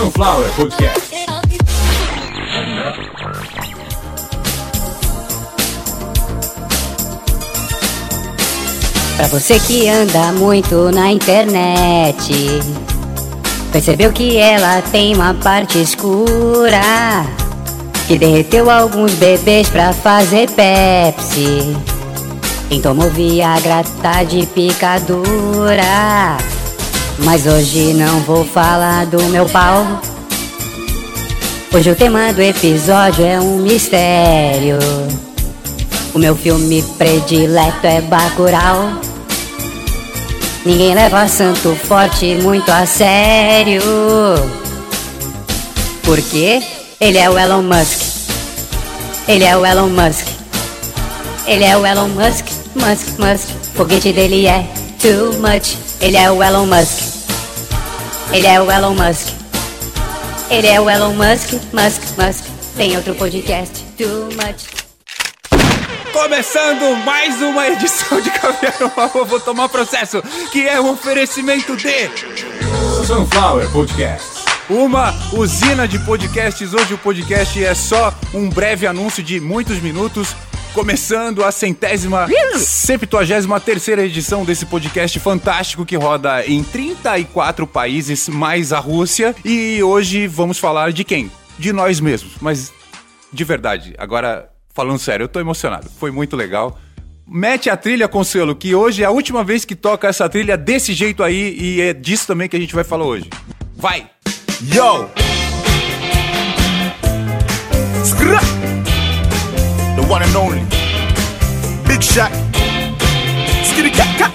Sunflower Podcast. Pra você que anda muito na internet, percebeu que ela tem uma parte escura que derreteu alguns bebês pra fazer Pepsi. Quem tomou Viagra tá de picadura. Mas hoje não vou falar do meu pau. Hoje o tema do episódio é um mistério. O meu filme predileto é Bacurau. Ninguém leva Santo Forte muito a sério. Porque ele é o Elon Musk. Ele é o Elon Musk. Ele é o Elon Musk. Musk, Musk. Foguete dele é too much. Ele é o Elon Musk. Ele é o Elon Musk. Ele é o Elon Musk. Musk, Musk. Tem outro podcast. Too much. Começando mais uma edição de Caviar no Vou Tomar Processo, que é um oferecimento de Sunflower Podcast. Uma usina de podcasts. Hoje o podcast é só um breve anúncio de muitos minutos. Começando a centésima, septuagésima terceira edição desse podcast fantástico que roda em 34 países, mais a Rússia. E hoje vamos falar de quem? De nós mesmos. Mas de verdade, agora falando sério, eu tô emocionado. Foi muito legal. Mete a trilha, Consuelo, que hoje é a última vez que toca essa trilha desse jeito aí e é disso também que a gente vai falar hoje. Vai! Yo! Skra! The one and only. Big shot. Skitty cat cat.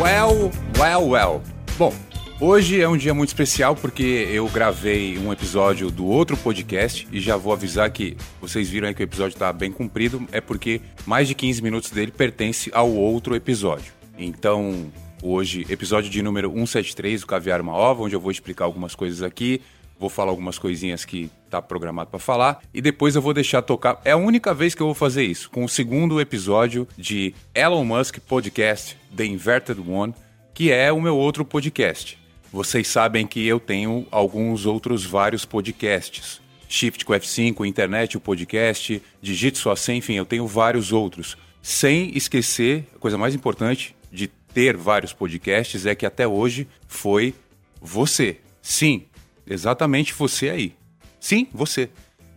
Well, well, well. Bom, hoje é um dia muito especial porque eu gravei um episódio do outro podcast e já vou avisar que vocês viram aí que o episódio tá bem comprido, é porque mais de 15 minutos dele pertence ao outro episódio. Então, hoje, episódio de número 173 do Caviar Uma Ova, onde eu vou explicar algumas coisas aqui, vou falar algumas coisinhas que tá programado para falar e depois eu vou deixar tocar. É a única vez que eu vou fazer isso, com o segundo episódio de Elon Musk Podcast The Inverted One, que é o meu outro podcast. Vocês sabem que eu tenho alguns outros vários podcasts. Shift com F5, Internet, o podcast, Digite Sua Senha, enfim, eu tenho vários outros. Sem esquecer, a coisa mais importante de ter vários podcasts é que até hoje foi você. Sim, exatamente você aí. Sim, você.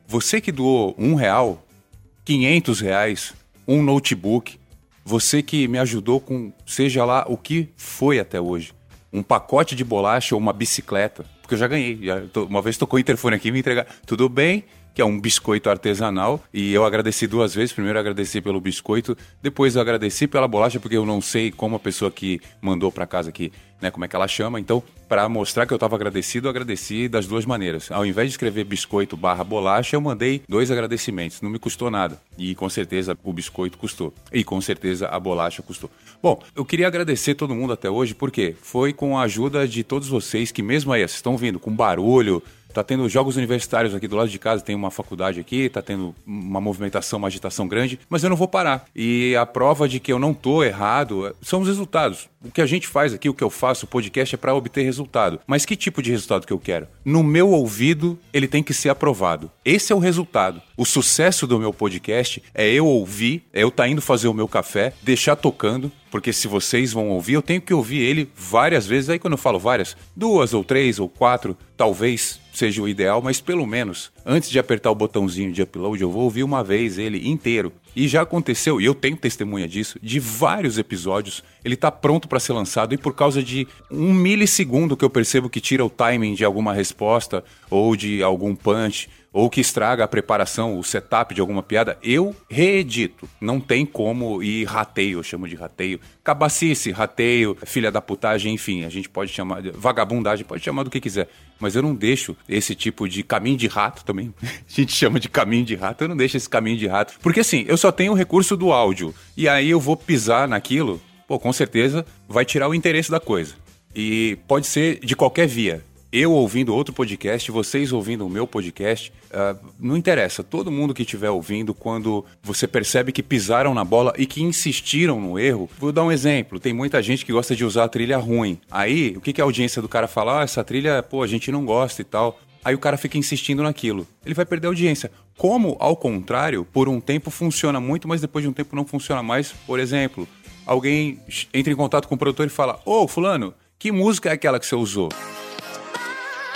Você que doou um real, 500 reais, um notebook, você que me ajudou com seja lá o que foi até hoje. Um pacote de bolacha ou uma bicicleta. Porque eu já ganhei. Já tô- uma vez tocou o interfone aqui e me entregar. Tudo bem, que é um biscoito artesanal. E eu agradeci duas vezes. Primeiro agradeci pelo biscoito, depois eu agradeci pela bolacha, porque eu não sei como a pessoa que mandou pra casa aqui, né, como é que ela chama. Então, para mostrar que eu tava agradecido, eu agradeci das duas maneiras. Ao invés de escrever biscoito barra bolacha, eu mandei dois agradecimentos. Não me custou nada. E com certeza o biscoito custou. E com certeza a bolacha custou. Bom, eu queria agradecer todo mundo até hoje, porque foi com a ajuda de todos vocês que mesmo aí, vocês estão vindo com barulho, Tá tendo jogos universitários aqui do lado de casa, tem uma faculdade aqui, tá tendo uma movimentação, uma agitação grande, mas eu não vou parar. E a prova de que eu não tô errado são os resultados. O que a gente faz aqui, o que eu faço, o podcast é para obter resultado. Mas que tipo de resultado que eu quero? No meu ouvido, ele tem que ser aprovado. Esse é o resultado. O sucesso do meu podcast é eu ouvir, é eu tá indo fazer o meu café, deixar tocando, porque se vocês vão ouvir, eu tenho que ouvir ele várias vezes. Aí quando eu falo várias, duas ou três ou quatro, talvez seja o ideal, mas pelo menos antes de apertar o botãozinho de upload, eu vou ouvir uma vez ele inteiro. E já aconteceu, e eu tenho testemunha disso, de vários episódios. Ele tá pronto para ser lançado e por causa de um milissegundo que eu percebo que tira o timing de alguma resposta ou de algum punch ou que estraga a preparação, o setup de alguma piada, eu reedito. Não tem como ir rateio, eu chamo de rateio. Cabacice, rateio, filha da putagem, enfim, a gente pode chamar vagabundagem, pode chamar do que quiser. Mas eu não deixo esse tipo de caminho de rato também. A gente chama de caminho de rato, eu não deixo esse caminho de rato. Porque assim, eu só tenho o recurso do áudio. E aí eu vou pisar naquilo, pô, com certeza vai tirar o interesse da coisa. E pode ser de qualquer via. Eu ouvindo outro podcast, vocês ouvindo o meu podcast, uh, não interessa. Todo mundo que estiver ouvindo, quando você percebe que pisaram na bola e que insistiram no erro, vou dar um exemplo. Tem muita gente que gosta de usar a trilha ruim. Aí, o que, que a audiência do cara fala? Ah, essa trilha, pô, a gente não gosta e tal. Aí o cara fica insistindo naquilo. Ele vai perder a audiência. Como, ao contrário, por um tempo funciona muito, mas depois de um tempo não funciona mais. Por exemplo, alguém entra em contato com o produtor e fala: Ô, Fulano, que música é aquela que você usou?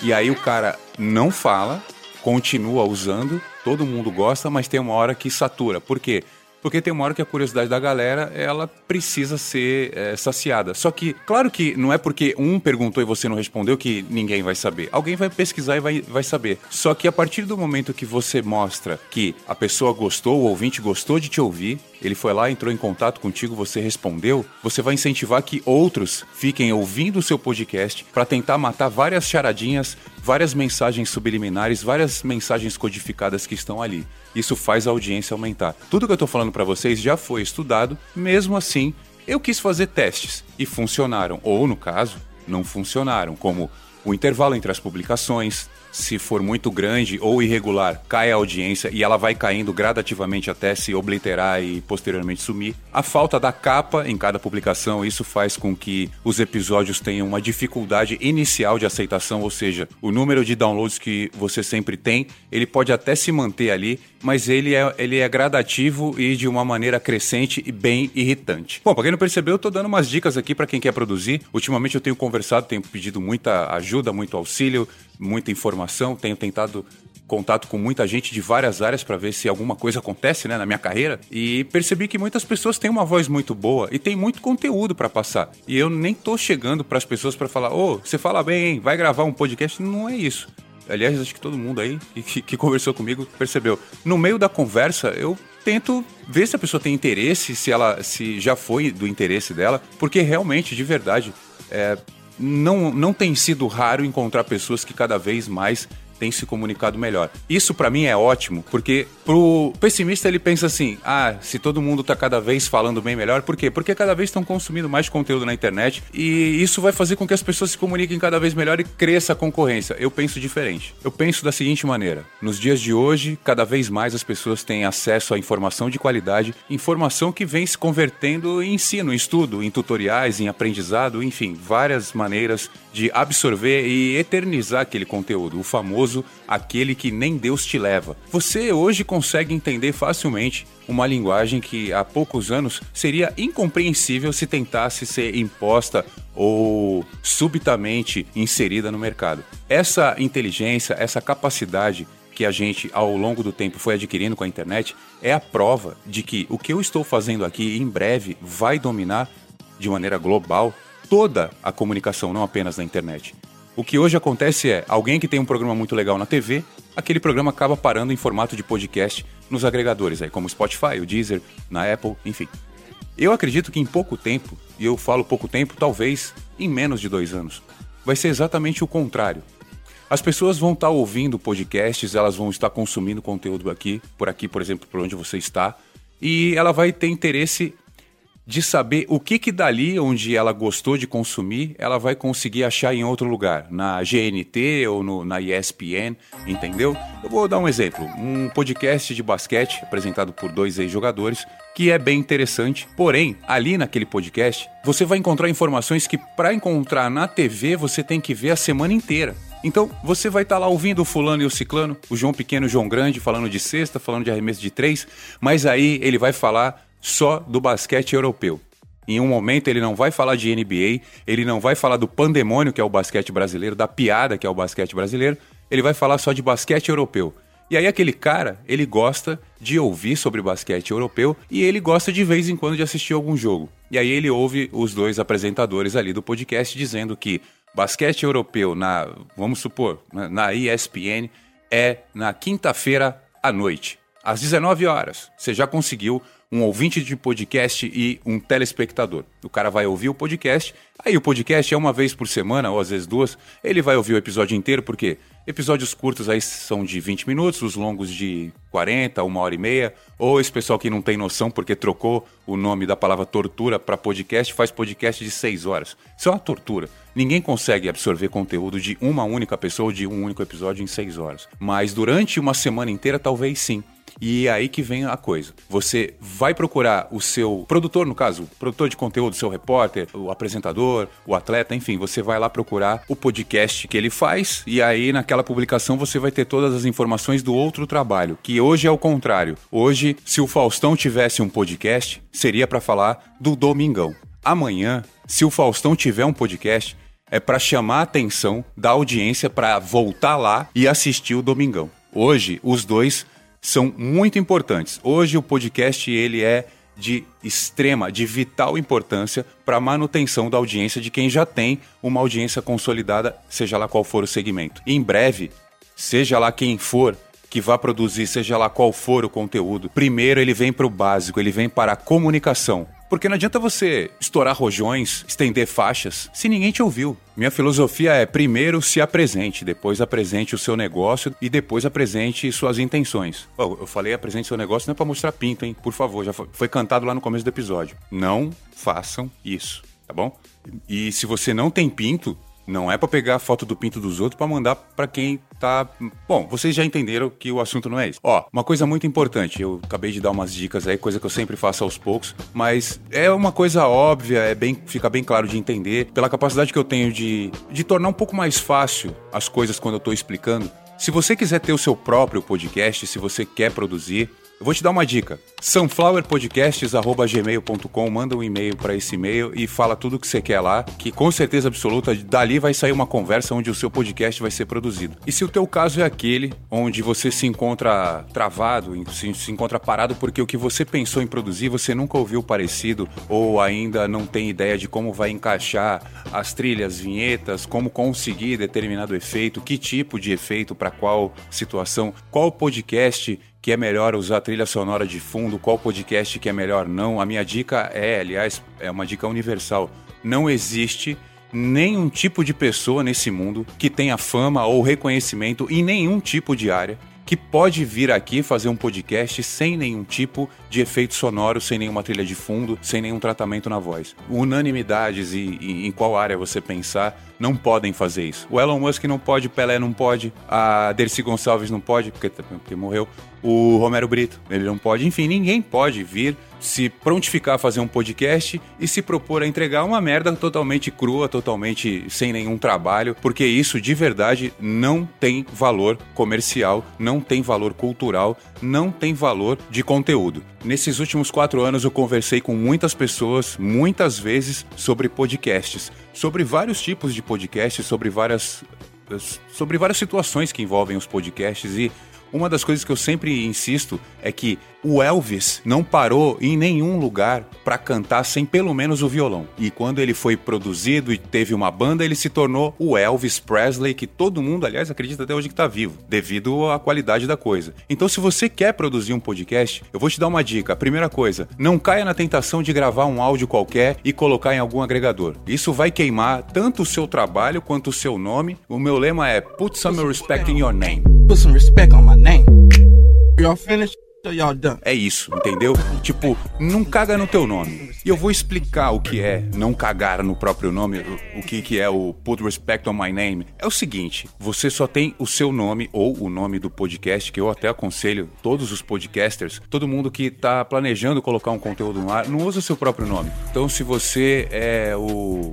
E aí o cara não fala, continua usando, todo mundo gosta, mas tem uma hora que satura. Por quê? Porque tem uma hora que a curiosidade da galera, ela precisa ser é, saciada. Só que, claro que não é porque um perguntou e você não respondeu que ninguém vai saber. Alguém vai pesquisar e vai, vai saber. Só que a partir do momento que você mostra que a pessoa gostou, o ouvinte gostou de te ouvir, ele foi lá, entrou em contato contigo, você respondeu, você vai incentivar que outros fiquem ouvindo o seu podcast para tentar matar várias charadinhas, várias mensagens subliminares, várias mensagens codificadas que estão ali. Isso faz a audiência aumentar. Tudo que eu estou falando para vocês já foi estudado, mesmo assim, eu quis fazer testes e funcionaram, ou no caso, não funcionaram, como o intervalo entre as publicações, se for muito grande ou irregular, cai a audiência e ela vai caindo gradativamente até se obliterar e posteriormente sumir. A falta da capa em cada publicação, isso faz com que os episódios tenham uma dificuldade inicial de aceitação, ou seja, o número de downloads que você sempre tem, ele pode até se manter ali, mas ele é, ele é gradativo e de uma maneira crescente e bem irritante. Bom, para quem não percebeu, eu tô dando umas dicas aqui para quem quer produzir. Ultimamente eu tenho conversado, tenho pedido muita ajuda, muito auxílio muita informação, tenho tentado contato com muita gente de várias áreas para ver se alguma coisa acontece né, na minha carreira e percebi que muitas pessoas têm uma voz muito boa e tem muito conteúdo para passar. E eu nem tô chegando para as pessoas para falar: "Ô, oh, você fala bem, vai gravar um podcast". Não é isso. Aliás, acho que todo mundo aí que, que conversou comigo percebeu. No meio da conversa, eu tento ver se a pessoa tem interesse, se ela se já foi do interesse dela, porque realmente, de verdade, é, não, não tem sido raro encontrar pessoas que cada vez mais se comunicado melhor. Isso para mim é ótimo, porque pro pessimista ele pensa assim: "Ah, se todo mundo tá cada vez falando bem melhor, por quê? Porque cada vez estão consumindo mais conteúdo na internet e isso vai fazer com que as pessoas se comuniquem cada vez melhor e cresça a concorrência". Eu penso diferente. Eu penso da seguinte maneira: nos dias de hoje, cada vez mais as pessoas têm acesso a informação de qualidade, informação que vem se convertendo em ensino, em estudo, em tutoriais, em aprendizado, enfim, várias maneiras de absorver e eternizar aquele conteúdo, o famoso aquele que nem Deus te leva. Você hoje consegue entender facilmente uma linguagem que há poucos anos seria incompreensível se tentasse ser imposta ou subitamente inserida no mercado. Essa inteligência, essa capacidade que a gente ao longo do tempo foi adquirindo com a internet é a prova de que o que eu estou fazendo aqui em breve vai dominar de maneira global toda a comunicação, não apenas na internet. O que hoje acontece é, alguém que tem um programa muito legal na TV, aquele programa acaba parando em formato de podcast nos agregadores, aí, como o Spotify, o Deezer, na Apple, enfim. Eu acredito que em pouco tempo, e eu falo pouco tempo, talvez em menos de dois anos, vai ser exatamente o contrário. As pessoas vão estar ouvindo podcasts, elas vão estar consumindo conteúdo aqui, por aqui, por exemplo, por onde você está, e ela vai ter interesse de saber o que que dali onde ela gostou de consumir, ela vai conseguir achar em outro lugar, na GNT ou no, na ESPN, entendeu? Eu vou dar um exemplo, um podcast de basquete apresentado por dois ex-jogadores, que é bem interessante, porém, ali naquele podcast, você vai encontrar informações que para encontrar na TV você tem que ver a semana inteira. Então, você vai estar tá lá ouvindo o fulano e o ciclano, o João Pequeno e o João Grande falando de cesta, falando de arremesso de três, mas aí ele vai falar só do basquete europeu. Em um momento ele não vai falar de NBA, ele não vai falar do pandemônio que é o basquete brasileiro, da piada que é o basquete brasileiro, ele vai falar só de basquete europeu. E aí aquele cara, ele gosta de ouvir sobre basquete europeu e ele gosta de vez em quando de assistir algum jogo. E aí ele ouve os dois apresentadores ali do podcast dizendo que basquete europeu na, vamos supor, na ESPN é na quinta-feira à noite, às 19 horas. Você já conseguiu um ouvinte de podcast e um telespectador. O cara vai ouvir o podcast, aí o podcast é uma vez por semana, ou às vezes duas, ele vai ouvir o episódio inteiro, porque Episódios curtos aí são de 20 minutos, os longos de 40, uma hora e meia. Ou esse pessoal que não tem noção porque trocou o nome da palavra tortura para podcast, faz podcast de 6 horas. Isso é uma tortura. Ninguém consegue absorver conteúdo de uma única pessoa de um único episódio em 6 horas. Mas durante uma semana inteira, talvez sim. E é aí que vem a coisa. Você vai procurar o seu produtor, no caso, o produtor de conteúdo, seu repórter, o apresentador, o atleta, enfim, você vai lá procurar o podcast que ele faz e aí naquela publicação você vai ter todas as informações do outro trabalho, que hoje é o contrário. Hoje, se o Faustão tivesse um podcast, seria para falar do Domingão. Amanhã, se o Faustão tiver um podcast, é para chamar a atenção da audiência para voltar lá e assistir o Domingão. Hoje, os dois são muito importantes. Hoje o podcast ele é de extrema, de vital importância para a manutenção da audiência de quem já tem uma audiência consolidada, seja lá qual for o segmento. Em breve, seja lá quem for que vá produzir, seja lá qual for o conteúdo, primeiro ele vem para o básico, ele vem para a comunicação. Porque não adianta você estourar rojões, estender faixas, se ninguém te ouviu. Minha filosofia é primeiro se apresente, depois apresente o seu negócio e depois apresente suas intenções. Oh, eu falei apresente seu negócio não é para mostrar pinto, hein? Por favor, já foi cantado lá no começo do episódio. Não façam isso, tá bom? E se você não tem pinto, não é para pegar a foto do pinto dos outros para mandar para quem tá. Bom, vocês já entenderam que o assunto não é esse. Ó, uma coisa muito importante, eu acabei de dar umas dicas aí, coisa que eu sempre faço aos poucos, mas é uma coisa óbvia, é bem, fica bem claro de entender, pela capacidade que eu tenho de, de tornar um pouco mais fácil as coisas quando eu tô explicando. Se você quiser ter o seu próprio podcast, se você quer produzir, eu vou te dar uma dica. sunflowerpodcasts.gmail.com Manda um e-mail para esse e-mail e fala tudo o que você quer lá, que com certeza absoluta dali vai sair uma conversa onde o seu podcast vai ser produzido. E se o teu caso é aquele onde você se encontra travado, se, se encontra parado porque o que você pensou em produzir você nunca ouviu parecido ou ainda não tem ideia de como vai encaixar as trilhas, vinhetas, como conseguir determinado efeito, que tipo de efeito para qual situação, qual podcast que é melhor usar trilha sonora de fundo, qual podcast que é melhor não. A minha dica é, aliás, é uma dica universal. Não existe nenhum tipo de pessoa nesse mundo que tenha fama ou reconhecimento em nenhum tipo de área que pode vir aqui fazer um podcast sem nenhum tipo de efeito sonoro, sem nenhuma trilha de fundo, sem nenhum tratamento na voz. Unanimidades e, e em qual área você pensar não podem fazer isso. O Elon Musk não pode, Pelé não pode, a Dercy Gonçalves não pode, porque, porque morreu, o Romero Brito, ele não pode, enfim, ninguém pode vir se prontificar a fazer um podcast e se propor a entregar uma merda totalmente crua, totalmente sem nenhum trabalho, porque isso de verdade não tem valor comercial, não tem valor cultural, não tem valor de conteúdo. Nesses últimos quatro anos eu conversei com muitas pessoas, muitas vezes, sobre podcasts, sobre vários tipos de podcasts, sobre várias sobre várias situações que envolvem os podcasts e uma das coisas que eu sempre insisto é que o Elvis não parou em nenhum lugar para cantar sem pelo menos o violão. E quando ele foi produzido e teve uma banda, ele se tornou o Elvis Presley, que todo mundo, aliás, acredita até hoje que está vivo, devido à qualidade da coisa. Então, se você quer produzir um podcast, eu vou te dar uma dica. A primeira coisa, não caia na tentação de gravar um áudio qualquer e colocar em algum agregador. Isso vai queimar tanto o seu trabalho quanto o seu nome. O meu lema é Put some respect in your name. Put some respect on my name. Y'all finished? É isso, entendeu? Tipo, não caga no teu nome. E eu vou explicar o que é não cagar no próprio nome, o que, que é o put respect on my name. É o seguinte, você só tem o seu nome ou o nome do podcast, que eu até aconselho todos os podcasters, todo mundo que tá planejando colocar um conteúdo no ar, não usa o seu próprio nome. Então se você é o,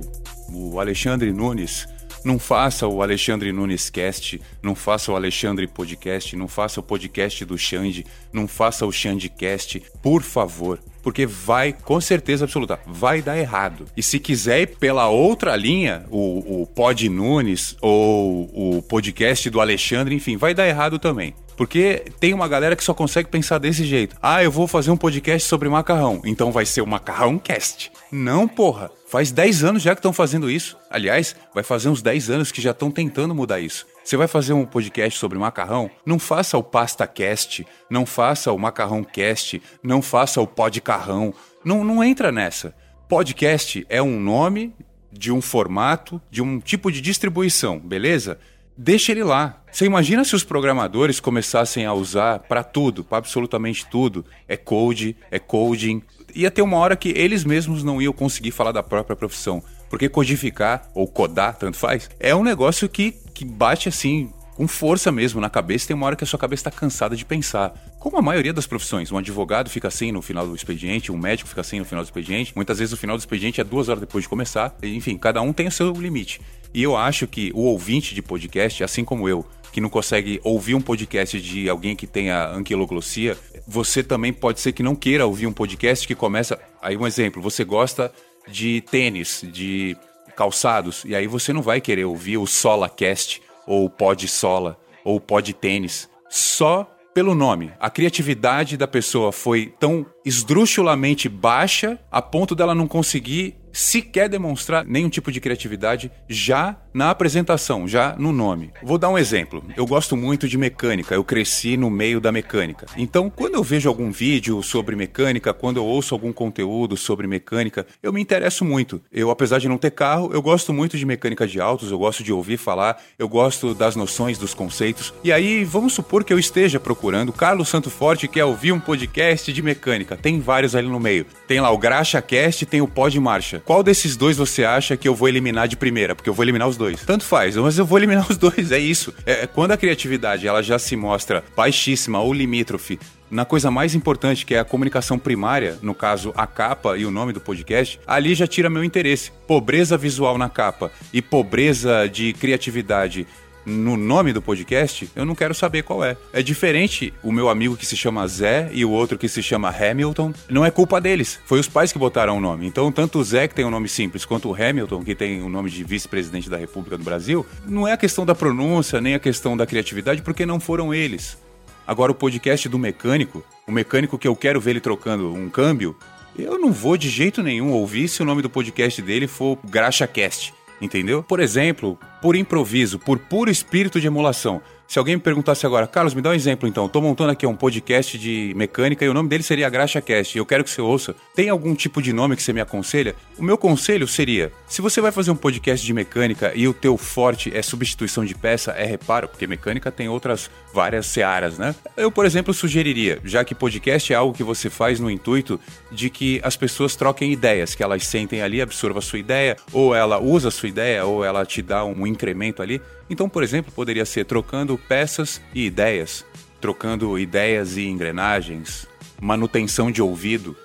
o Alexandre Nunes não faça o Alexandre Nunes Cast, não faça o Alexandre Podcast, não faça o podcast do Xande, não faça o Xande Cast, por favor. Porque vai, com certeza absoluta, vai dar errado. E se quiser ir pela outra linha, o, o Pod Nunes ou o podcast do Alexandre, enfim, vai dar errado também. Porque tem uma galera que só consegue pensar desse jeito. Ah, eu vou fazer um podcast sobre macarrão, então vai ser o Macarrão Cast. Não, porra. Faz 10 anos já que estão fazendo isso. Aliás, vai fazer uns 10 anos que já estão tentando mudar isso. Você vai fazer um podcast sobre macarrão? Não faça o Pasta Cast, não faça o Macarrão Cast, não faça o Podcarrão. Não, não entra nessa. Podcast é um nome de um formato, de um tipo de distribuição, beleza? deixa ele lá. Você imagina se os programadores começassem a usar para tudo, para absolutamente tudo, é code, é coding, ia ter uma hora que eles mesmos não iam conseguir falar da própria profissão. Porque codificar, ou codar, tanto faz, é um negócio que, que bate assim com força mesmo na cabeça, tem uma hora que a sua cabeça está cansada de pensar. Como a maioria das profissões, um advogado fica assim no final do expediente, um médico fica assim no final do expediente, muitas vezes o final do expediente é duas horas depois de começar, enfim, cada um tem o seu limite. E eu acho que o ouvinte de podcast, assim como eu, que não consegue ouvir um podcast de alguém que tenha anquiloglossia, você também pode ser que não queira ouvir um podcast que começa. Aí, um exemplo, você gosta de tênis, de calçados, e aí você não vai querer ouvir o SolaCast, ou o Pod Sola, ou o Pod Tênis, só pelo nome. A criatividade da pessoa foi tão esdrúxulamente baixa a ponto dela não conseguir sequer demonstrar nenhum tipo de criatividade já na apresentação, já no nome. Vou dar um exemplo. Eu gosto muito de mecânica, eu cresci no meio da mecânica. Então, quando eu vejo algum vídeo sobre mecânica, quando eu ouço algum conteúdo sobre mecânica, eu me interesso muito. Eu, apesar de não ter carro, eu gosto muito de mecânica de autos, eu gosto de ouvir falar, eu gosto das noções, dos conceitos. E aí, vamos supor que eu esteja procurando Carlos Santo Forte quer ouvir um podcast de mecânica. Tem vários ali no meio. Tem lá o Graxa Cast, tem o Pod Marcha. Qual desses dois você acha que eu vou eliminar de primeira? Porque eu vou eliminar os dois. Tanto faz, mas eu vou eliminar os dois, é isso. É, quando a criatividade ela já se mostra baixíssima ou limítrofe na coisa mais importante, que é a comunicação primária, no caso a capa e o nome do podcast, ali já tira meu interesse. Pobreza visual na capa e pobreza de criatividade no nome do podcast, eu não quero saber qual é. É diferente o meu amigo que se chama Zé e o outro que se chama Hamilton. Não é culpa deles. Foi os pais que botaram o nome. Então, tanto o Zé, que tem um nome simples, quanto o Hamilton, que tem o nome de vice-presidente da República do Brasil, não é a questão da pronúncia, nem a questão da criatividade, porque não foram eles. Agora, o podcast do mecânico, o mecânico que eu quero ver ele trocando um câmbio, eu não vou de jeito nenhum ouvir se o nome do podcast dele for GraxaCast entendeu? Por exemplo, por improviso, por puro espírito de emulação. Se alguém me perguntasse agora, Carlos, me dá um exemplo então. Estou montando aqui um podcast de mecânica e o nome dele seria Graxa Cast. Eu quero que você ouça. Tem algum tipo de nome que você me aconselha? O meu conselho seria: se você vai fazer um podcast de mecânica e o teu forte é substituição de peça, é reparo, porque mecânica tem outras várias searas, né? Eu, por exemplo, sugeriria, já que podcast é algo que você faz no intuito de que as pessoas troquem ideias, que elas sentem ali, absorvam a sua ideia, ou ela usa a sua ideia, ou ela te dá um incremento ali. Então, por exemplo, poderia ser trocando peças e ideias, trocando ideias e engrenagens, manutenção de ouvido.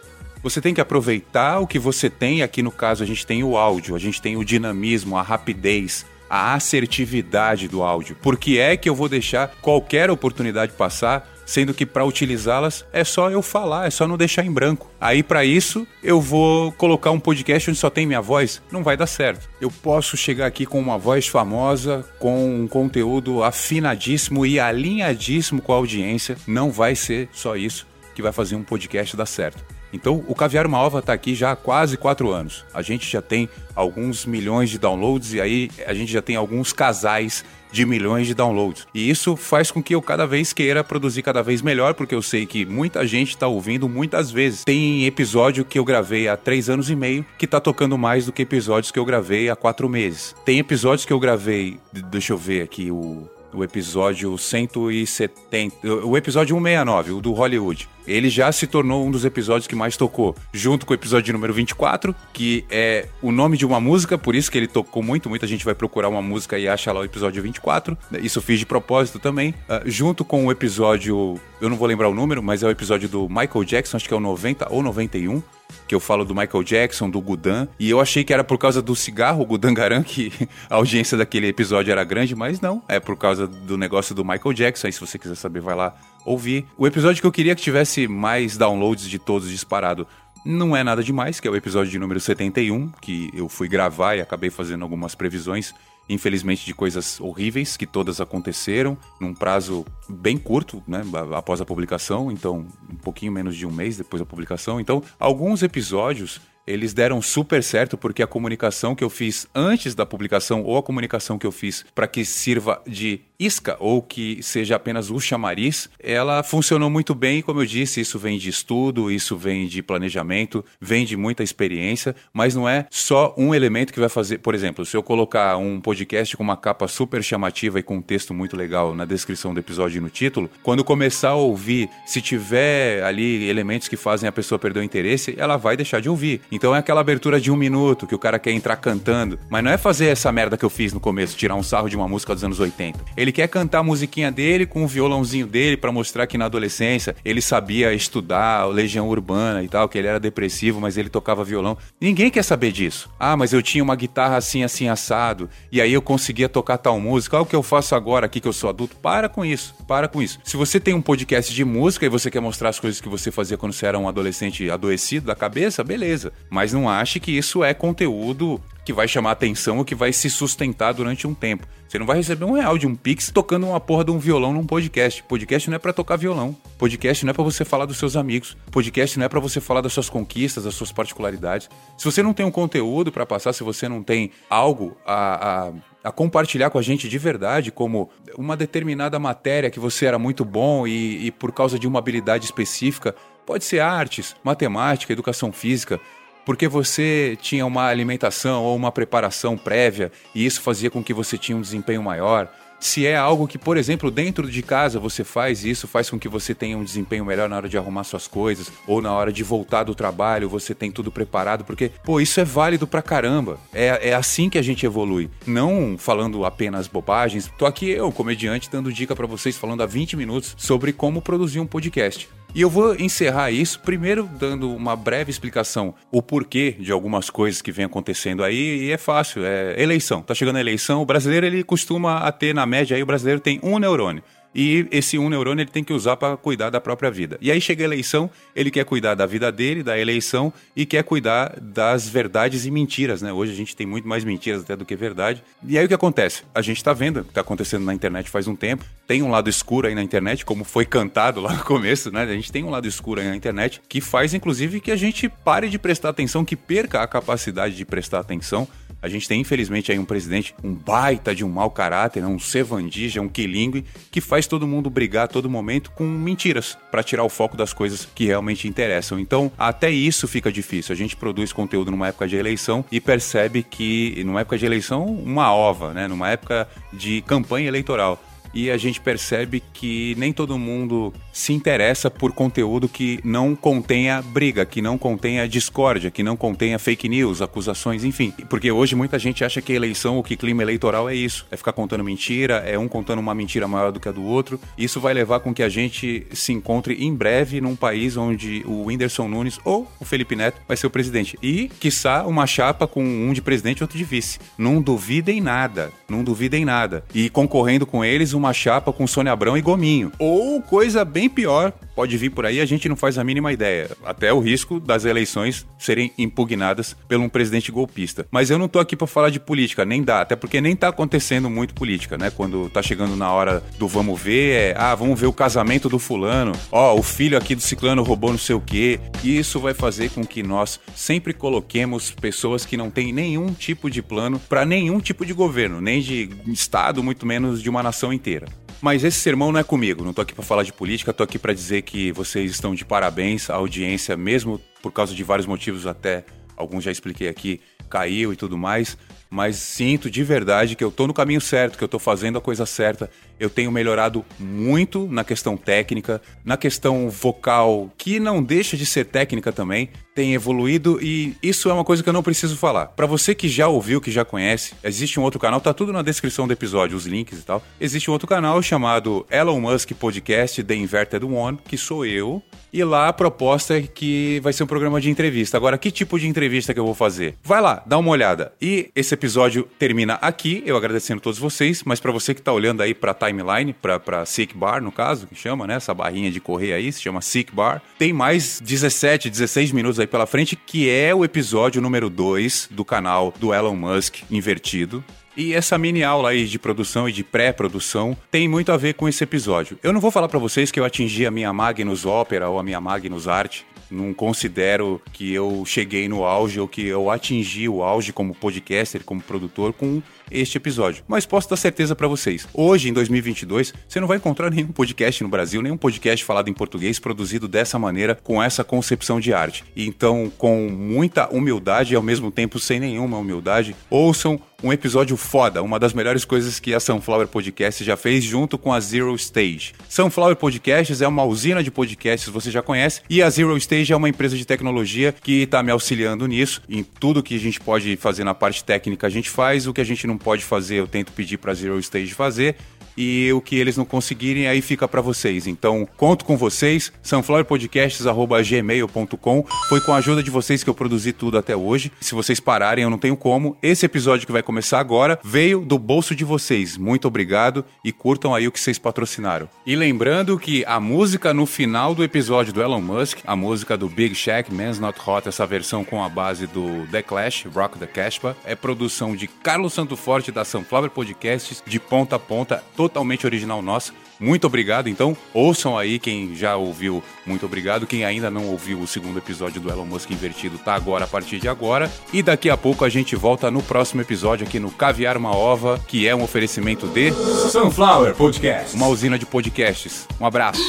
Você tem que aproveitar o que você tem, aqui no caso a gente tem o áudio, a gente tem o dinamismo, a rapidez, a assertividade do áudio. Por que é que eu vou deixar qualquer oportunidade passar sendo que para utilizá-las é só eu falar, é só não deixar em branco. Aí para isso eu vou colocar um podcast onde só tem minha voz, não vai dar certo. Eu posso chegar aqui com uma voz famosa, com um conteúdo afinadíssimo e alinhadíssimo com a audiência, não vai ser só isso que vai fazer um podcast dar certo. Então, o Caviar Uma Ova está aqui já há quase quatro anos. A gente já tem alguns milhões de downloads e aí a gente já tem alguns casais de milhões de downloads. E isso faz com que eu cada vez queira produzir cada vez melhor, porque eu sei que muita gente está ouvindo muitas vezes. Tem episódio que eu gravei há três anos e meio que está tocando mais do que episódios que eu gravei há quatro meses. Tem episódios que eu gravei, deixa eu ver aqui o o episódio 170, o episódio 169, o do Hollywood. Ele já se tornou um dos episódios que mais tocou, junto com o episódio número 24, que é o nome de uma música, por isso que ele tocou muito. Muita gente vai procurar uma música e acha lá o episódio 24. Isso fiz de propósito também. Uh, junto com o episódio, eu não vou lembrar o número, mas é o episódio do Michael Jackson, acho que é o 90 ou 91 que eu falo do Michael Jackson, do Gudan, e eu achei que era por causa do cigarro, Gudan Garan, que a audiência daquele episódio era grande, mas não, é por causa do negócio do Michael Jackson, aí se você quiser saber, vai lá ouvir. O episódio que eu queria que tivesse mais downloads de todos disparado não é nada demais, que é o episódio de número 71, que eu fui gravar e acabei fazendo algumas previsões infelizmente, de coisas horríveis que todas aconteceram num prazo bem curto, né, após a publicação, então um pouquinho menos de um mês depois da publicação. Então, alguns episódios eles deram super certo porque a comunicação que eu fiz antes da publicação ou a comunicação que eu fiz para que sirva de isca ou que seja apenas o chamariz, ela funcionou muito bem, como eu disse, isso vem de estudo, isso vem de planejamento, vem de muita experiência, mas não é só um elemento que vai fazer. Por exemplo, se eu colocar um podcast com uma capa super chamativa e com um texto muito legal na descrição do episódio e no título, quando começar a ouvir, se tiver ali elementos que fazem a pessoa perder o interesse, ela vai deixar de ouvir. Então é aquela abertura de um minuto que o cara quer entrar cantando, mas não é fazer essa merda que eu fiz no começo, tirar um sarro de uma música dos anos 80. Ele quer cantar a musiquinha dele com o violãozinho dele para mostrar que na adolescência ele sabia estudar Legião Urbana e tal, que ele era depressivo, mas ele tocava violão. Ninguém quer saber disso. Ah, mas eu tinha uma guitarra assim, assim, assado, e aí eu conseguia tocar tal música. Olha o que eu faço agora aqui que eu sou adulto. Para com isso, para com isso. Se você tem um podcast de música e você quer mostrar as coisas que você fazia quando você era um adolescente adoecido da cabeça, beleza. Mas não ache que isso é conteúdo que vai chamar atenção ou que vai se sustentar durante um tempo. Você não vai receber um real de um Pix tocando uma porra de um violão num podcast. Podcast não é para tocar violão. Podcast não é para você falar dos seus amigos. Podcast não é para você falar das suas conquistas, das suas particularidades. Se você não tem um conteúdo para passar, se você não tem algo a, a a compartilhar com a gente de verdade, como uma determinada matéria que você era muito bom e, e, por causa de uma habilidade específica, pode ser artes, matemática, educação física, porque você tinha uma alimentação ou uma preparação prévia e isso fazia com que você tinha um desempenho maior. Se é algo que, por exemplo, dentro de casa você faz isso, faz com que você tenha um desempenho melhor na hora de arrumar suas coisas, ou na hora de voltar do trabalho, você tem tudo preparado, porque, pô, isso é válido pra caramba. É, é assim que a gente evolui. Não falando apenas bobagens. Tô aqui eu, comediante, dando dica para vocês, falando há 20 minutos sobre como produzir um podcast. E eu vou encerrar isso primeiro dando uma breve explicação o porquê de algumas coisas que vem acontecendo aí e é fácil, é eleição. Tá chegando a eleição, o brasileiro ele costuma a ter na média aí o brasileiro tem um neurônio e esse um neurônio ele tem que usar para cuidar da própria vida. E aí chega a eleição, ele quer cuidar da vida dele, da eleição e quer cuidar das verdades e mentiras, né? Hoje a gente tem muito mais mentiras até do que verdade. E aí o que acontece? A gente está vendo o que está acontecendo na internet faz um tempo. Tem um lado escuro aí na internet, como foi cantado lá no começo, né? A gente tem um lado escuro aí na internet que faz inclusive que a gente pare de prestar atenção, que perca a capacidade de prestar atenção a gente tem, infelizmente, aí um presidente, um baita de um mau caráter, né? um sevandija, um quilingue, que faz todo mundo brigar a todo momento com mentiras para tirar o foco das coisas que realmente interessam. Então, até isso fica difícil. A gente produz conteúdo numa época de eleição e percebe que, numa época de eleição, uma ova, né? Numa época de campanha eleitoral e a gente percebe que nem todo mundo se interessa por conteúdo que não contenha briga, que não contenha discórdia, que não contenha fake news, acusações, enfim. Porque hoje muita gente acha que eleição ou que clima eleitoral é isso, é ficar contando mentira, é um contando uma mentira maior do que a do outro. Isso vai levar com que a gente se encontre em breve num país onde o Whindersson Nunes ou o Felipe Neto vai ser o presidente. E, quiçá, uma chapa com um de presidente e outro de vice. Não duvidem nada, não duvidem nada. E concorrendo com eles, uma chapa com Sônia Abrão e Gominho. Ou coisa bem pior, pode vir por aí, a gente não faz a mínima ideia. Até o risco das eleições serem impugnadas por um presidente golpista. Mas eu não tô aqui para falar de política, nem dá, até porque nem tá acontecendo muito política, né? Quando tá chegando na hora do vamos ver, é, ah, vamos ver o casamento do fulano, ó, o filho aqui do ciclano roubou não sei o quê. E isso vai fazer com que nós sempre coloquemos pessoas que não têm nenhum tipo de plano para nenhum tipo de governo, nem de estado, muito menos de uma nação inteira. Mas esse sermão não é comigo, não tô aqui para falar de política, tô aqui para dizer que vocês estão de parabéns, a audiência, mesmo por causa de vários motivos, até alguns já expliquei aqui, caiu e tudo mais, mas sinto de verdade que eu tô no caminho certo, que eu tô fazendo a coisa certa. Eu tenho melhorado muito na questão técnica, na questão vocal, que não deixa de ser técnica também, tem evoluído e isso é uma coisa que eu não preciso falar. Para você que já ouviu, que já conhece, existe um outro canal, tá tudo na descrição do episódio, os links e tal. Existe um outro canal chamado Elon Musk Podcast The Inverted One, que sou eu, e lá a proposta é que vai ser um programa de entrevista. Agora, que tipo de entrevista que eu vou fazer? Vai lá, dá uma olhada. E esse episódio termina aqui, eu agradecendo a todos vocês, mas para você que tá olhando aí pra timeline, pra, pra Sick Bar, no caso, que chama, né? Essa barrinha de correr aí, se chama Sick Bar. Tem mais 17, 16 minutos aí pela frente, que é o episódio número 2 do canal do Elon Musk Invertido. E essa mini aula aí de produção e de pré-produção tem muito a ver com esse episódio. Eu não vou falar para vocês que eu atingi a minha Magnus Opera ou a minha Magnus Art. Não considero que eu cheguei no auge ou que eu atingi o auge como podcaster, como produtor com este episódio. Mas posso dar certeza para vocês. Hoje, em 2022, você não vai encontrar nenhum podcast no Brasil, nenhum podcast falado em português produzido dessa maneira, com essa concepção de arte. Então, com muita humildade e ao mesmo tempo sem nenhuma humildade, ouçam um episódio foda, uma das melhores coisas que a Sunflower Podcast já fez junto com a Zero Stage. Sunflower Podcasts é uma usina de podcasts, você já conhece, e a Zero Stage é uma empresa de tecnologia que está me auxiliando nisso. Em tudo que a gente pode fazer na parte técnica, a gente faz, o que a gente não pode fazer, eu tento pedir para a Zero Stage fazer e o que eles não conseguirem aí fica para vocês. Então, conto com vocês, sunflowerpodcasts@gmail.com. Foi com a ajuda de vocês que eu produzi tudo até hoje. Se vocês pararem, eu não tenho como. Esse episódio que vai começar agora veio do bolso de vocês. Muito obrigado e curtam aí o que vocês patrocinaram. E lembrando que a música no final do episódio do Elon Musk, a música do Big Shack, Man's Not Hot, essa versão com a base do The Clash, Rock the Casbah, é produção de Carlos Santo Forte da Sunflower Podcasts, de ponta a ponta totalmente original nossa. Muito obrigado, então. Ouçam aí quem já ouviu, muito obrigado. Quem ainda não ouviu o segundo episódio do Elon Musk Invertido, tá agora a partir de agora. E daqui a pouco a gente volta no próximo episódio aqui no Caviar uma Ova, que é um oferecimento de Sunflower Podcast. uma usina de podcasts. Um abraço.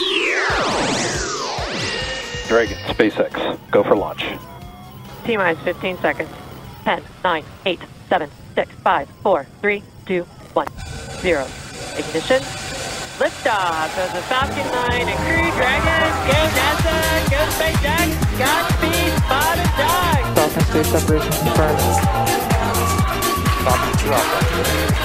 Dragon, SpaceX, go for launch. T minus 15 seconds. 10, 9, 8, 7, 6, 5, 4, 3, 2, 1, 0. Ignition. Liftoff of the Falcon 9 and Crew Dragon. Go NASA. Go SpaceX. Godspeed. Dog. Falcon separation confirmed. Falcon 2 Alpha.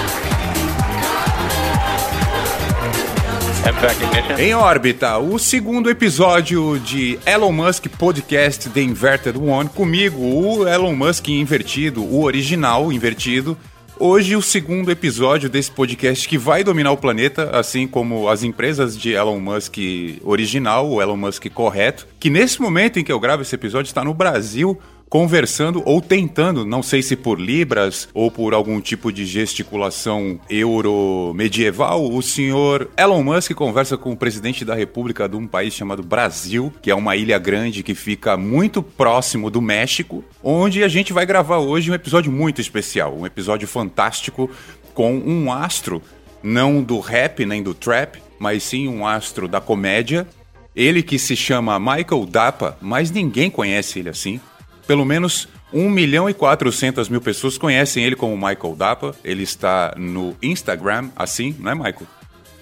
Em órbita, o segundo episódio de Elon Musk Podcast The Inverted One, comigo, o Elon Musk invertido, o original invertido. Hoje, o segundo episódio desse podcast que vai dominar o planeta, assim como as empresas de Elon Musk original, o Elon Musk correto, que nesse momento em que eu gravo esse episódio está no Brasil conversando ou tentando, não sei se por libras ou por algum tipo de gesticulação euro-medieval, o senhor Elon Musk conversa com o presidente da República de um país chamado Brasil, que é uma ilha grande que fica muito próximo do México, onde a gente vai gravar hoje um episódio muito especial, um episódio fantástico com um astro, não do rap nem do trap, mas sim um astro da comédia. Ele que se chama Michael Dapa, mas ninguém conhece ele assim. Pelo menos 1 milhão e 400 mil pessoas conhecem ele como Michael Dapa. Ele está no Instagram, assim, não é, Michael?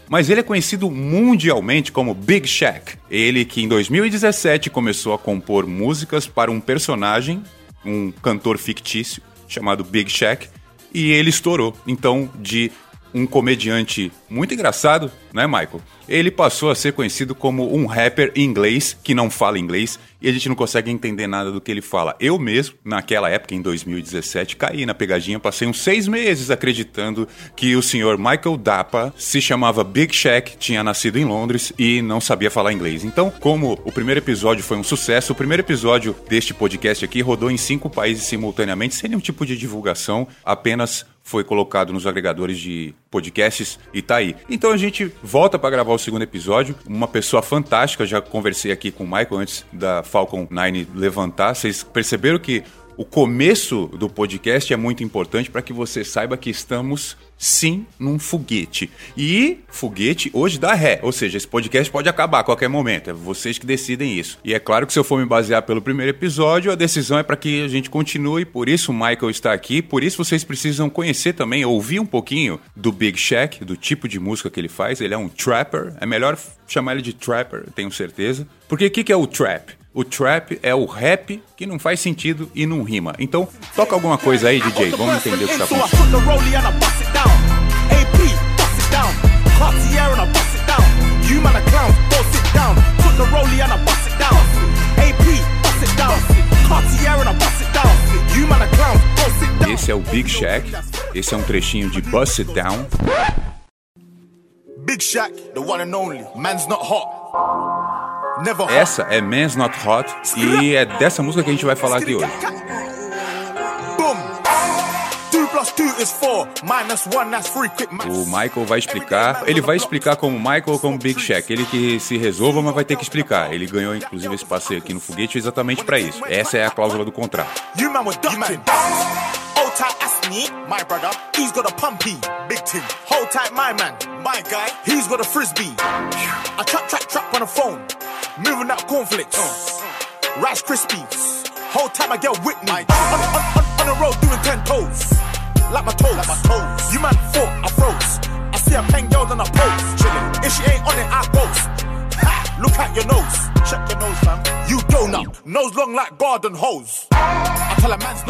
Mas ele é conhecido mundialmente como Big Shaq. Ele que em 2017 começou a compor músicas para um personagem, um cantor fictício chamado Big Shaq, e ele estourou. Então, de um comediante muito engraçado, né, Michael? Ele passou a ser conhecido como um rapper inglês que não fala inglês e a gente não consegue entender nada do que ele fala. Eu mesmo, naquela época, em 2017, caí na pegadinha, passei uns seis meses acreditando que o senhor Michael Dapa se chamava Big Shaq, tinha nascido em Londres e não sabia falar inglês. Então, como o primeiro episódio foi um sucesso, o primeiro episódio deste podcast aqui rodou em cinco países simultaneamente, sem nenhum tipo de divulgação, apenas foi colocado nos agregadores de podcasts e tá aí. Então a gente volta para gravar o segundo episódio. Uma pessoa fantástica, já conversei aqui com o Michael antes da Falcon 9 levantar. Vocês perceberam que o começo do podcast é muito importante para que você saiba que estamos sim num foguete. E foguete hoje dá ré, ou seja, esse podcast pode acabar a qualquer momento. É vocês que decidem isso. E é claro que se eu for me basear pelo primeiro episódio, a decisão é para que a gente continue. Por isso o Michael está aqui. Por isso vocês precisam conhecer também, ouvir um pouquinho do Big Shack, do tipo de música que ele faz. Ele é um trapper. É melhor chamar ele de trapper, tenho certeza. Porque o que, que é o trap? O trap é o rap que não faz sentido e não rima. Então, toca alguma coisa aí, DJ. Vamos entender o que está acontecendo. Esse é o Big Shack. Esse é um trechinho de Bust It Down. Big Shack, the one and only. Man's not hot. Essa é Man's Not Hot e é dessa música que a gente vai falar aqui hoje. O Michael vai explicar. Ele vai explicar como Michael ou como Big Shaq. Ele que se resolva, mas vai ter que explicar. Ele ganhou, inclusive, esse passeio aqui no foguete exatamente pra isso. Essa é a cláusula do contrato. My brother. He's got a pumpy, big team. Hold tight, my man, my guy. He's got a frisbee. I trap, trap, trap on the phone. Moving out cornflakes. Uh. Rice Krispies. Hold tight, my girl Whitney. On, on, on, on the road doing ten toes. Like my toes. Like my toes. You man thought I froze. I see a pen girl on a pose. Chilling. If she ain't on it, I ghost. Ha! Look at your nose. Check your nose, fam. You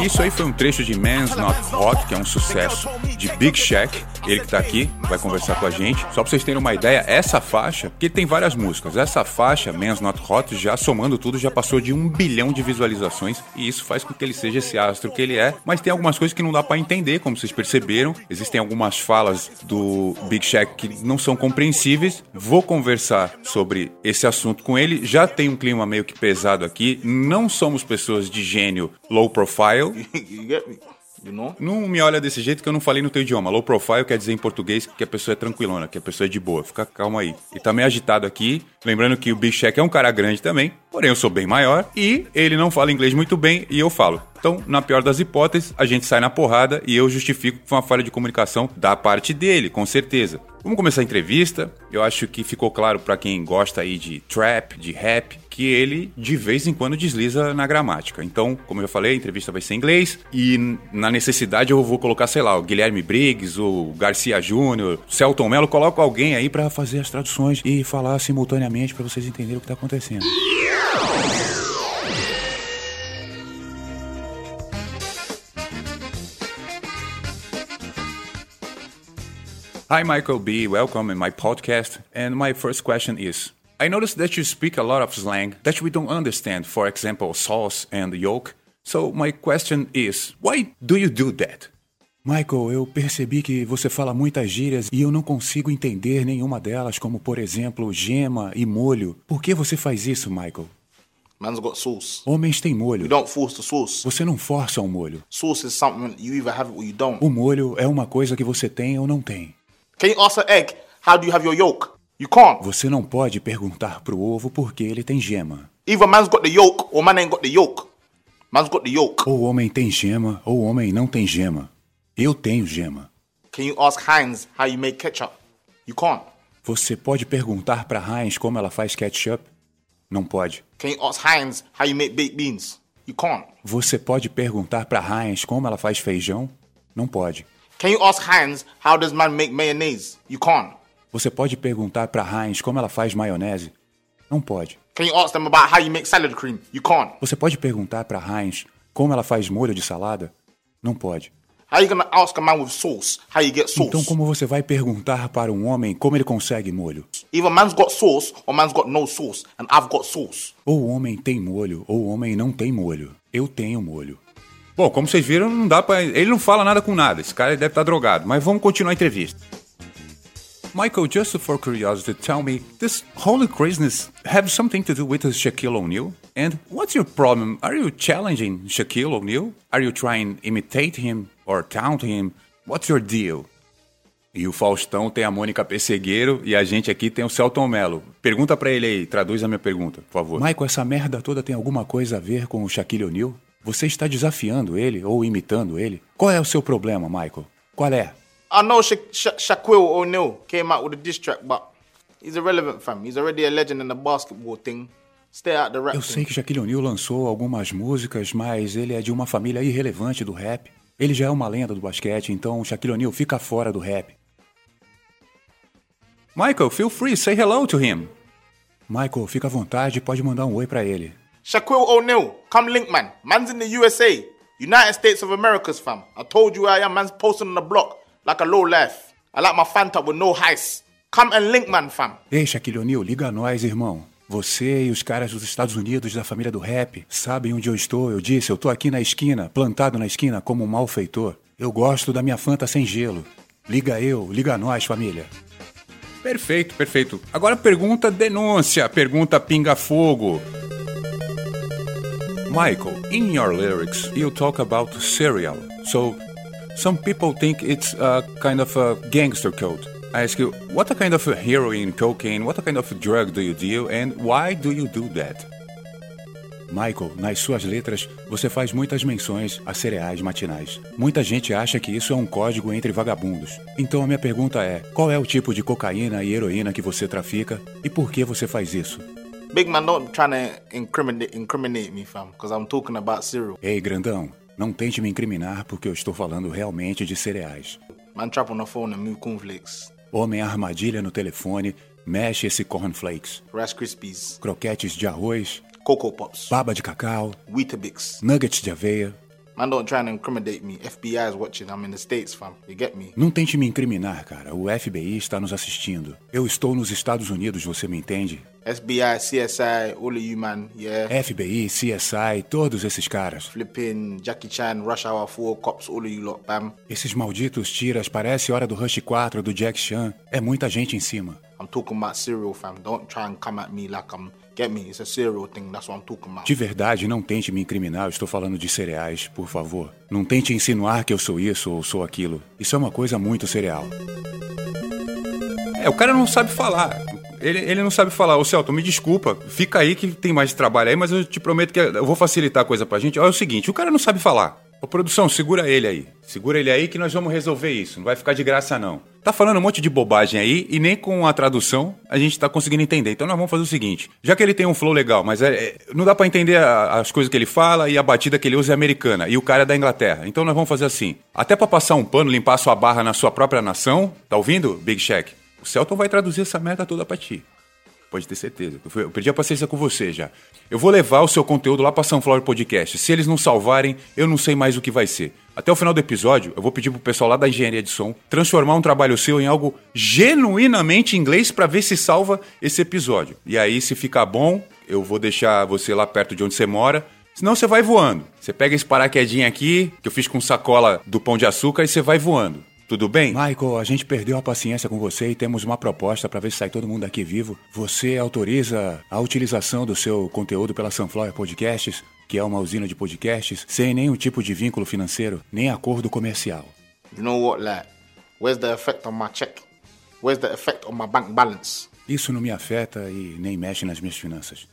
Isso aí foi um trecho de Man's Not Hot, que é um sucesso de Big Shaq. Ele que tá aqui, vai conversar com a gente. Só pra vocês terem uma ideia, essa faixa, porque tem várias músicas, essa faixa, Man's Not Hot, já somando tudo, já passou de um bilhão de visualizações. E isso faz com que ele seja esse astro que ele é. Mas tem algumas coisas que não dá pra entender, como vocês perceberam. Existem algumas falas do Big Shaq que não são compreensíveis. Vou conversar sobre esse assunto com ele. Já tem um clima meio que pesado aqui. Não somos pessoas de gênio low profile. Não me olha desse jeito que eu não falei no teu idioma. Low profile quer dizer em português que a pessoa é tranquilona, que a pessoa é de boa. Fica calma aí. E tá meio agitado aqui. Lembrando que o Shaq é um cara grande também, porém eu sou bem maior e ele não fala inglês muito bem e eu falo. Então, na pior das hipóteses, a gente sai na porrada e eu justifico que foi uma falha de comunicação da parte dele, com certeza. Vamos começar a entrevista. Eu acho que ficou claro pra quem gosta aí de trap, de rap, que ele de vez em quando desliza na gramática. Então, como eu já falei, a entrevista vai ser em inglês e na necessidade eu vou colocar, sei lá, o Guilherme Briggs, o Garcia Júnior, Celton Mello, coloco alguém aí pra fazer as traduções e falar simultaneamente pra vocês entenderem o que tá acontecendo. Hi, Michael B. Welcome in my podcast. And my first question is I noticed that you speak a lot of slang that we don't understand, for example, sauce and yolk. So, my question is why do you do that? Michael, eu percebi que você fala muitas gírias e eu não consigo entender nenhuma delas, como por exemplo gema e molho. Por que você faz isso, Michael? Man's got sauce. Homens têm You molho. don't force the sauce. Você não força um molho. Sauce is something you either have it or you don't. O molho é uma coisa que você tem ou não tem. Can you ask an egg, how do you have your yolk? You can't. Você não pode perguntar pro ovo porque ele tem gema. Either man's got the yolk or man ain't got the yolk. Man's got the yolk. Ou o homem tem gema ou o homem não tem gema. Eu tenho gema. Can you ask Heinz how you make ketchup? You can't. Você pode perguntar pra Heinz como ela faz ketchup? Não pode. Can you ask Heinz how you make baked beans? You can't. Você pode perguntar pra Heinz como ela faz feijão? Não pode. Can you ask Heinz how does man make mayonnaise? You can't. Você pode perguntar pra Heinz como ela faz maionese? Não pode. Can you ask them about how you make salad cream? You can't. Você pode perguntar pra Heinz como ela faz molho de salada? Não pode. How you gonna ask a man with sauce how you get sauce? Então como você vai perguntar para um homem como ele consegue molho? Either man's got sauce or man's got no sauce, and I've got sauce. Ou o homem tem molho, ou o homem não tem molho. Eu tenho molho. Bom, como vocês viram, não dá para. Ele não fala nada com nada. Esse cara deve estar drogado. Mas vamos continuar a entrevista. Michael, just for curiosity, tell me, this holy craziness have something to do with Shaquille O'Neal? And what's your problem? Are you challenging Shaquille O'Neal? Are you trying to imitate him or taunt him? What's your deal? E o Faustão tem a Mônica Pessegueiro e a gente aqui tem o Celton Mello. Pergunta pra ele aí, traduz a minha pergunta, por favor. Michael, essa merda toda tem alguma coisa a ver com o Shaquille O'Neal? Você está desafiando ele ou imitando ele? Qual é o seu problema, Michael? Qual é? I know Sha- Sha- Shaquille O'Neal came out with a diss track, but he's irrelevant, fam. He's already a legend in the basketball thing. Stay out the rap Eu sei que Shaquille O'Neal lançou algumas músicas, mas ele é de uma família irrelevante do rap. Ele já é uma lenda do basquete, então Shaquille O'Neal fica fora do rap. Michael, feel free, say hello to him. Michael, fica à vontade e pode mandar um oi pra ele. Shaquille O'Neal, come link, man. Man's in the USA, United States of Americas, fam. I told you where I am. Man's posting on the block like a low life. I like my Fanta with no heist. Come and link, man, fam. Ei, Shaquille O'Neal, liga a nós, irmão. Você e os caras dos Estados Unidos da família do rap sabem onde eu estou. Eu disse, eu tô aqui na esquina, plantado na esquina como um malfeitor. Eu gosto da minha Fanta sem gelo. Liga eu, liga nós, família. Perfeito, perfeito. Agora pergunta denúncia, pergunta pinga-fogo. Michael, in your lyrics, you talk about cereal. So, some people think it's a kind of a gangster code. I ask you, what kind of heroin, cocaine, what kind of drug do you deal and why do you do that? Michael, nas suas letras, você faz muitas menções a cereais matinais. Muita gente acha que isso é um código entre vagabundos. Então a minha pergunta é: qual é o tipo de cocaína e heroína que você trafica e por que você faz isso? Big man, don't try to incriminate, incriminate me, fam, because I'm talking about cereal. Ei, grandão, não tente me incriminar porque eu estou falando realmente de cereais. Man, trap on the phone and move cornflakes, Homem armadilha no telefone, mexe esse cornflakes. Rice Krispies, Croquetes de arroz, Cocoa Pops, baba de cacau, Weetabix. nuggets de aveia. Man, don't try to incriminate me. FBI is watching. I'm in the States, fam. You get me? Não tente me incriminar, cara. O FBI está nos assistindo. Eu estou nos Estados Unidos, você me entende? SBI, CSI, all of you, man. Yeah. FBI, CSI, todos esses caras. Flipping Jackie Chan, Rush Hour 4, Cops, all of you lot, bam. Esses malditos tiras, parece hora do Rush 4 do Jack Chan. É muita gente em cima. I'm talking about cereal, fam. Don't try and come at me like I'm. Get me? It's a cereal thing. That's what I'm talking about. De verdade, não tente me incriminar, eu estou falando de cereais, por favor. Não tente insinuar que eu sou isso ou sou aquilo. Isso é uma coisa muito cereal. É, o cara não sabe falar. Ele, ele não sabe falar. Ô Celton, me desculpa, fica aí que tem mais trabalho aí, mas eu te prometo que eu vou facilitar a coisa pra gente. Olha é o seguinte, o cara não sabe falar. Ô produção, segura ele aí. Segura ele aí que nós vamos resolver isso. Não vai ficar de graça, não. Tá falando um monte de bobagem aí e nem com a tradução a gente tá conseguindo entender. Então nós vamos fazer o seguinte: já que ele tem um flow legal, mas é, é- não dá pra entender a- as coisas que ele fala e a batida que ele usa é americana e o cara é da Inglaterra. Então nós vamos fazer assim: até pra passar um pano, limpar sua barra na sua própria nação, tá ouvindo, Big Shack? O Celton vai traduzir essa merda toda pra ti. Pode ter certeza. Eu fui- Eu perdi a paciência com você já. Eu vou levar o seu conteúdo lá pra Sunflower Podcast. Se eles não salvarem, eu não sei mais o que vai ser. Até o final do episódio, eu vou pedir pro pessoal lá da engenharia de som transformar um trabalho seu em algo genuinamente inglês pra ver se salva esse episódio. E aí, se ficar bom, eu vou deixar você lá perto de onde você mora. Senão você vai voando. Você pega esse paraquedinho aqui, que eu fiz com sacola do pão de açúcar, e você vai voando. Tudo bem? Michael, a gente perdeu a paciência com você e temos uma proposta para ver se sai todo mundo daqui vivo. Você autoriza a utilização do seu conteúdo pela Sunflower Podcasts, que é uma usina de podcasts, sem nenhum tipo de vínculo financeiro, nem acordo comercial. You know what, like, where's the effect on my check? Where's the effect on my bank balance? Isso não me afeta e nem mexe nas minhas finanças.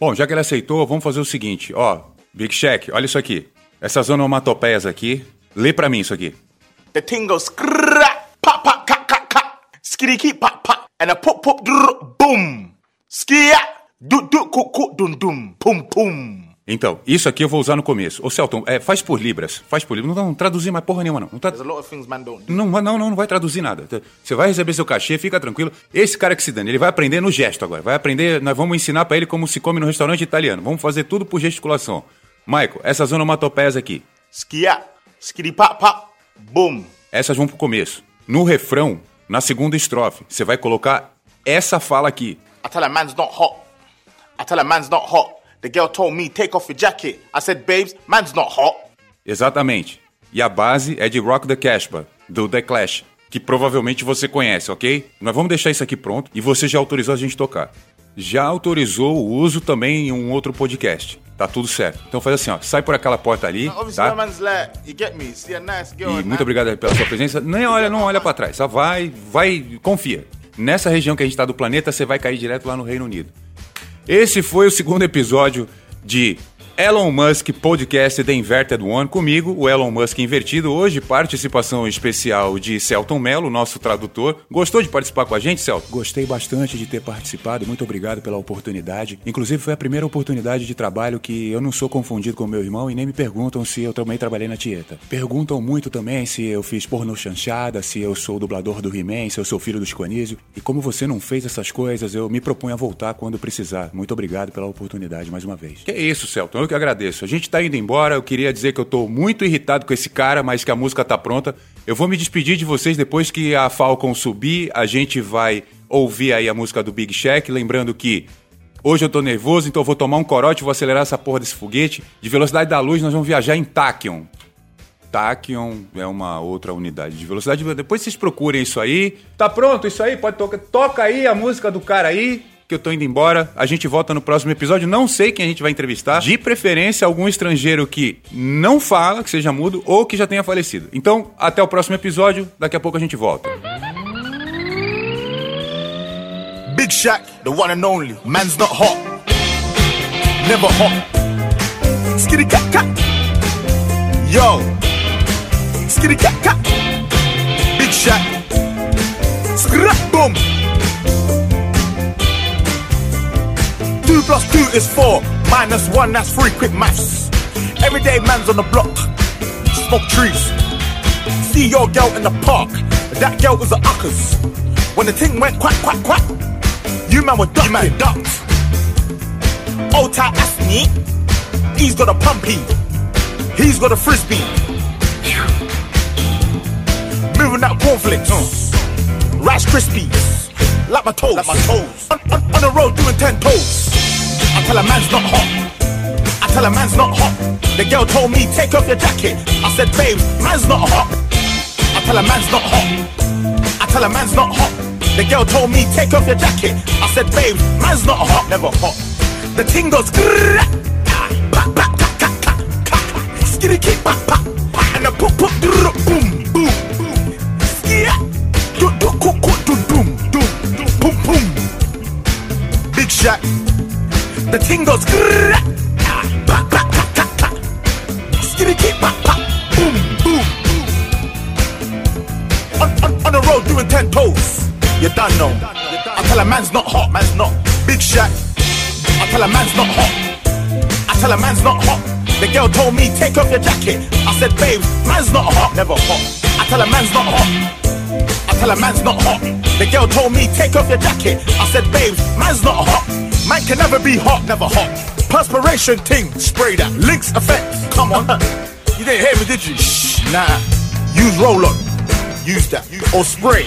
Bom, já que ele aceitou, vamos fazer o seguinte, ó, Big Shack, olha isso aqui. Essas onomatopeias aqui, lê pra mim isso aqui. The thing goes pop, pop, pop, pop, and a pop, pop, drrr, boom, skia, do, do, cu, cu, dum, dum, pum, pum. Então, isso aqui eu vou usar no começo. Ô Celton, é, faz por libras, faz por libras. Não, não traduzir mais porra nenhuma, não. Não, não, não, não, não vai traduzir nada. Você vai receber seu cachê, fica tranquilo. Esse cara que se dane, ele vai aprender no gesto agora. Vai aprender, nós vamos ensinar pra ele como se come no restaurante italiano. Vamos fazer tudo por gesticulação. Michael, essas onomatopeias aqui, boom. essas vão pro começo. No refrão, na segunda estrofe, você vai colocar essa fala aqui. I tell her man's not hot. I tell her man's not hot. The girl told me take off your jacket. I said, babes, man's not hot. Exatamente. E a base é de Rock the Casbah, do The Clash, que provavelmente você conhece, ok? Nós vamos deixar isso aqui pronto e você já autorizou a gente tocar. Já autorizou o uso também em um outro podcast. Tá tudo certo. Então faz assim, ó, sai por aquela porta ali, tá? E muito obrigado pela sua presença. Nem olha, não olha pra trás. Só vai, vai, confia. Nessa região que a gente tá do planeta, você vai cair direto lá no Reino Unido. Esse foi o segundo episódio de Elon Musk Podcast The Inverted One comigo, o Elon Musk invertido. Hoje, participação especial de Celton Mello, nosso tradutor. Gostou de participar com a gente, Celton? Gostei bastante de ter participado. Muito obrigado pela oportunidade. Inclusive, foi a primeira oportunidade de trabalho que eu não sou confundido com meu irmão e nem me perguntam se eu também trabalhei na Tieta. Perguntam muito também se eu fiz porno chanchada, se eu sou dublador do He-Man, se eu sou filho do Chiconísio. E como você não fez essas coisas, eu me proponho a voltar quando precisar. Muito obrigado pela oportunidade mais uma vez. Que isso, Celton. Que agradeço. A gente tá indo embora. Eu queria dizer que eu tô muito irritado com esse cara, mas que a música tá pronta. Eu vou me despedir de vocês depois que a Falcon subir. A gente vai ouvir aí a música do Big Shack. Lembrando que Hoje eu tô nervoso, então eu vou tomar um corote, vou acelerar essa porra desse foguete. De velocidade da luz, nós vamos viajar em Tachyon. Tachyon é uma outra unidade de velocidade. Depois vocês procurem isso aí. Tá pronto isso aí? Pode tocar. Toca aí a música do cara aí. Que eu tô indo embora. A gente volta no próximo episódio. Não sei quem a gente vai entrevistar. De preferência, algum estrangeiro que não fala, que seja mudo ou que já tenha falecido. Então, até o próximo episódio. Daqui a pouco a gente volta. Big Shaq, the one and only. Man's not hot. Never hot. Skitty cat cat. Yo. Skitty cat cat. Big Shaq. Skrat boom. Two plus two is four. Minus one, that's three. Quick maths. Everyday man's on the block. Smoke trees. See your girl in the park. That girl was a uckers. When the thing went quack, quack, quack. You man were ducked. You man ducked. Old tight ass me. He's got a pumpy. He's got a frisbee. Moving that cornflakes. Mm. Rice Krispies. Like my toes. Like my toes. On, on, on the road doing ten toes. I tell a man's not hot. I tell a man's not hot. The girl told me, take off your jacket. I said, babe, man's not hot. I tell a man's not hot. I tell a man's not hot. The girl told me, take off your jacket. I said, babe, man's not hot, never hot. The ting goes, skitty kick, pa, pa, and the pop, pop, boom, boom. Skia, do, do, do, doom, doom, boom, boom. Big Shaq. The ting goes, skitty pa, boom, boom. On, on, on the road doing ten toes. You done know. I tell a man's not hot, man's not. Big Shaq. I tell a man's not hot. I tell a man's not hot. The girl told me, take off your jacket. I said, babe, man's not hot, never hot. I tell a man's not hot. I tell a man's not hot. The girl told me, take off your jacket. I said, babe, man's not hot. Man can never be hot, never hot. Perspiration ting, spray that. Links effect, come on. you didn't hear me, did you? Shh, nah. Use roll on. Use that. Or spray.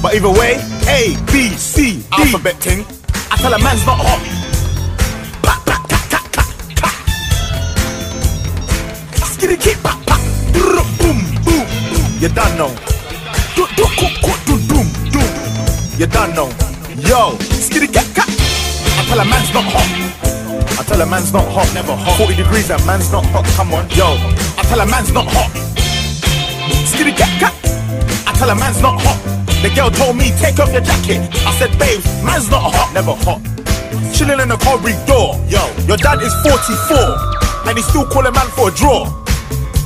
But either way, A, B, C, D. alphabet ting. I tell a man's not hot. Pa, pa. Skitty kick, pa, pa. Brr, Boom, boom, boom. You done know. Do, do, cook, cook, do, doom, doom. You done know. Yo, skitty. I tell a man's not hot. I tell a man's not hot, never hot. 40 degrees, that man's not hot. Come on, yo. I tell a man's not hot. Skitty cat, cat. I tell a man's not hot. The girl told me, take off your jacket. I said, babe, man's not hot, never hot. Chilling in the corridor. Yo, your dad is 44, and he's still calling man for a draw.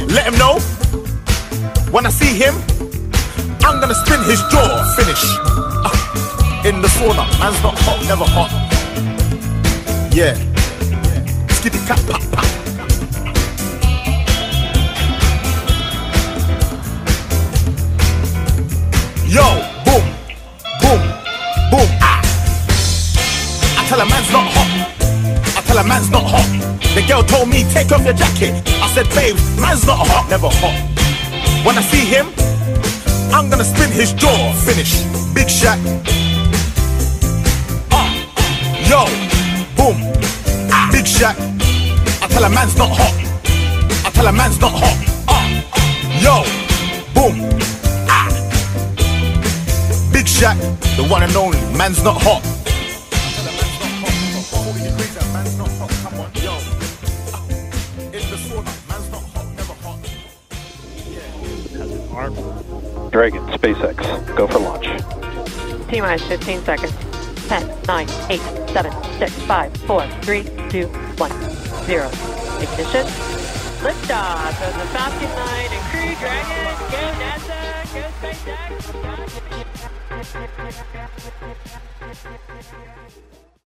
Let him know. When I see him, I'm gonna spin his jaw. Finish. Ah, in the sauna, man's not hot, never hot. Yeah. Skitty cat, pop, pop. Yo, boom, boom, boom, ah. I tell a man's not hot. I tell a man's not hot. The girl told me, take off your jacket. I said, babe, man's not hot, never hot. When I see him, I'm gonna spin his jaw. Finish. Big shot. Ah, yo, Big Shaq. I tell a man's not hot. I tell a man's not hot. Ah, yo, boom, ah. Big Shaq, the one and only. Man's not hot. Dragon, SpaceX, go for launch. T minus 15 seconds. 10, 9, 8, 7, 6, 5, 4, 3, 2, 1, 0. Ignition. Liftoff of the Falcon 9 and Crew Dragon. Go NASA. Go SpaceX.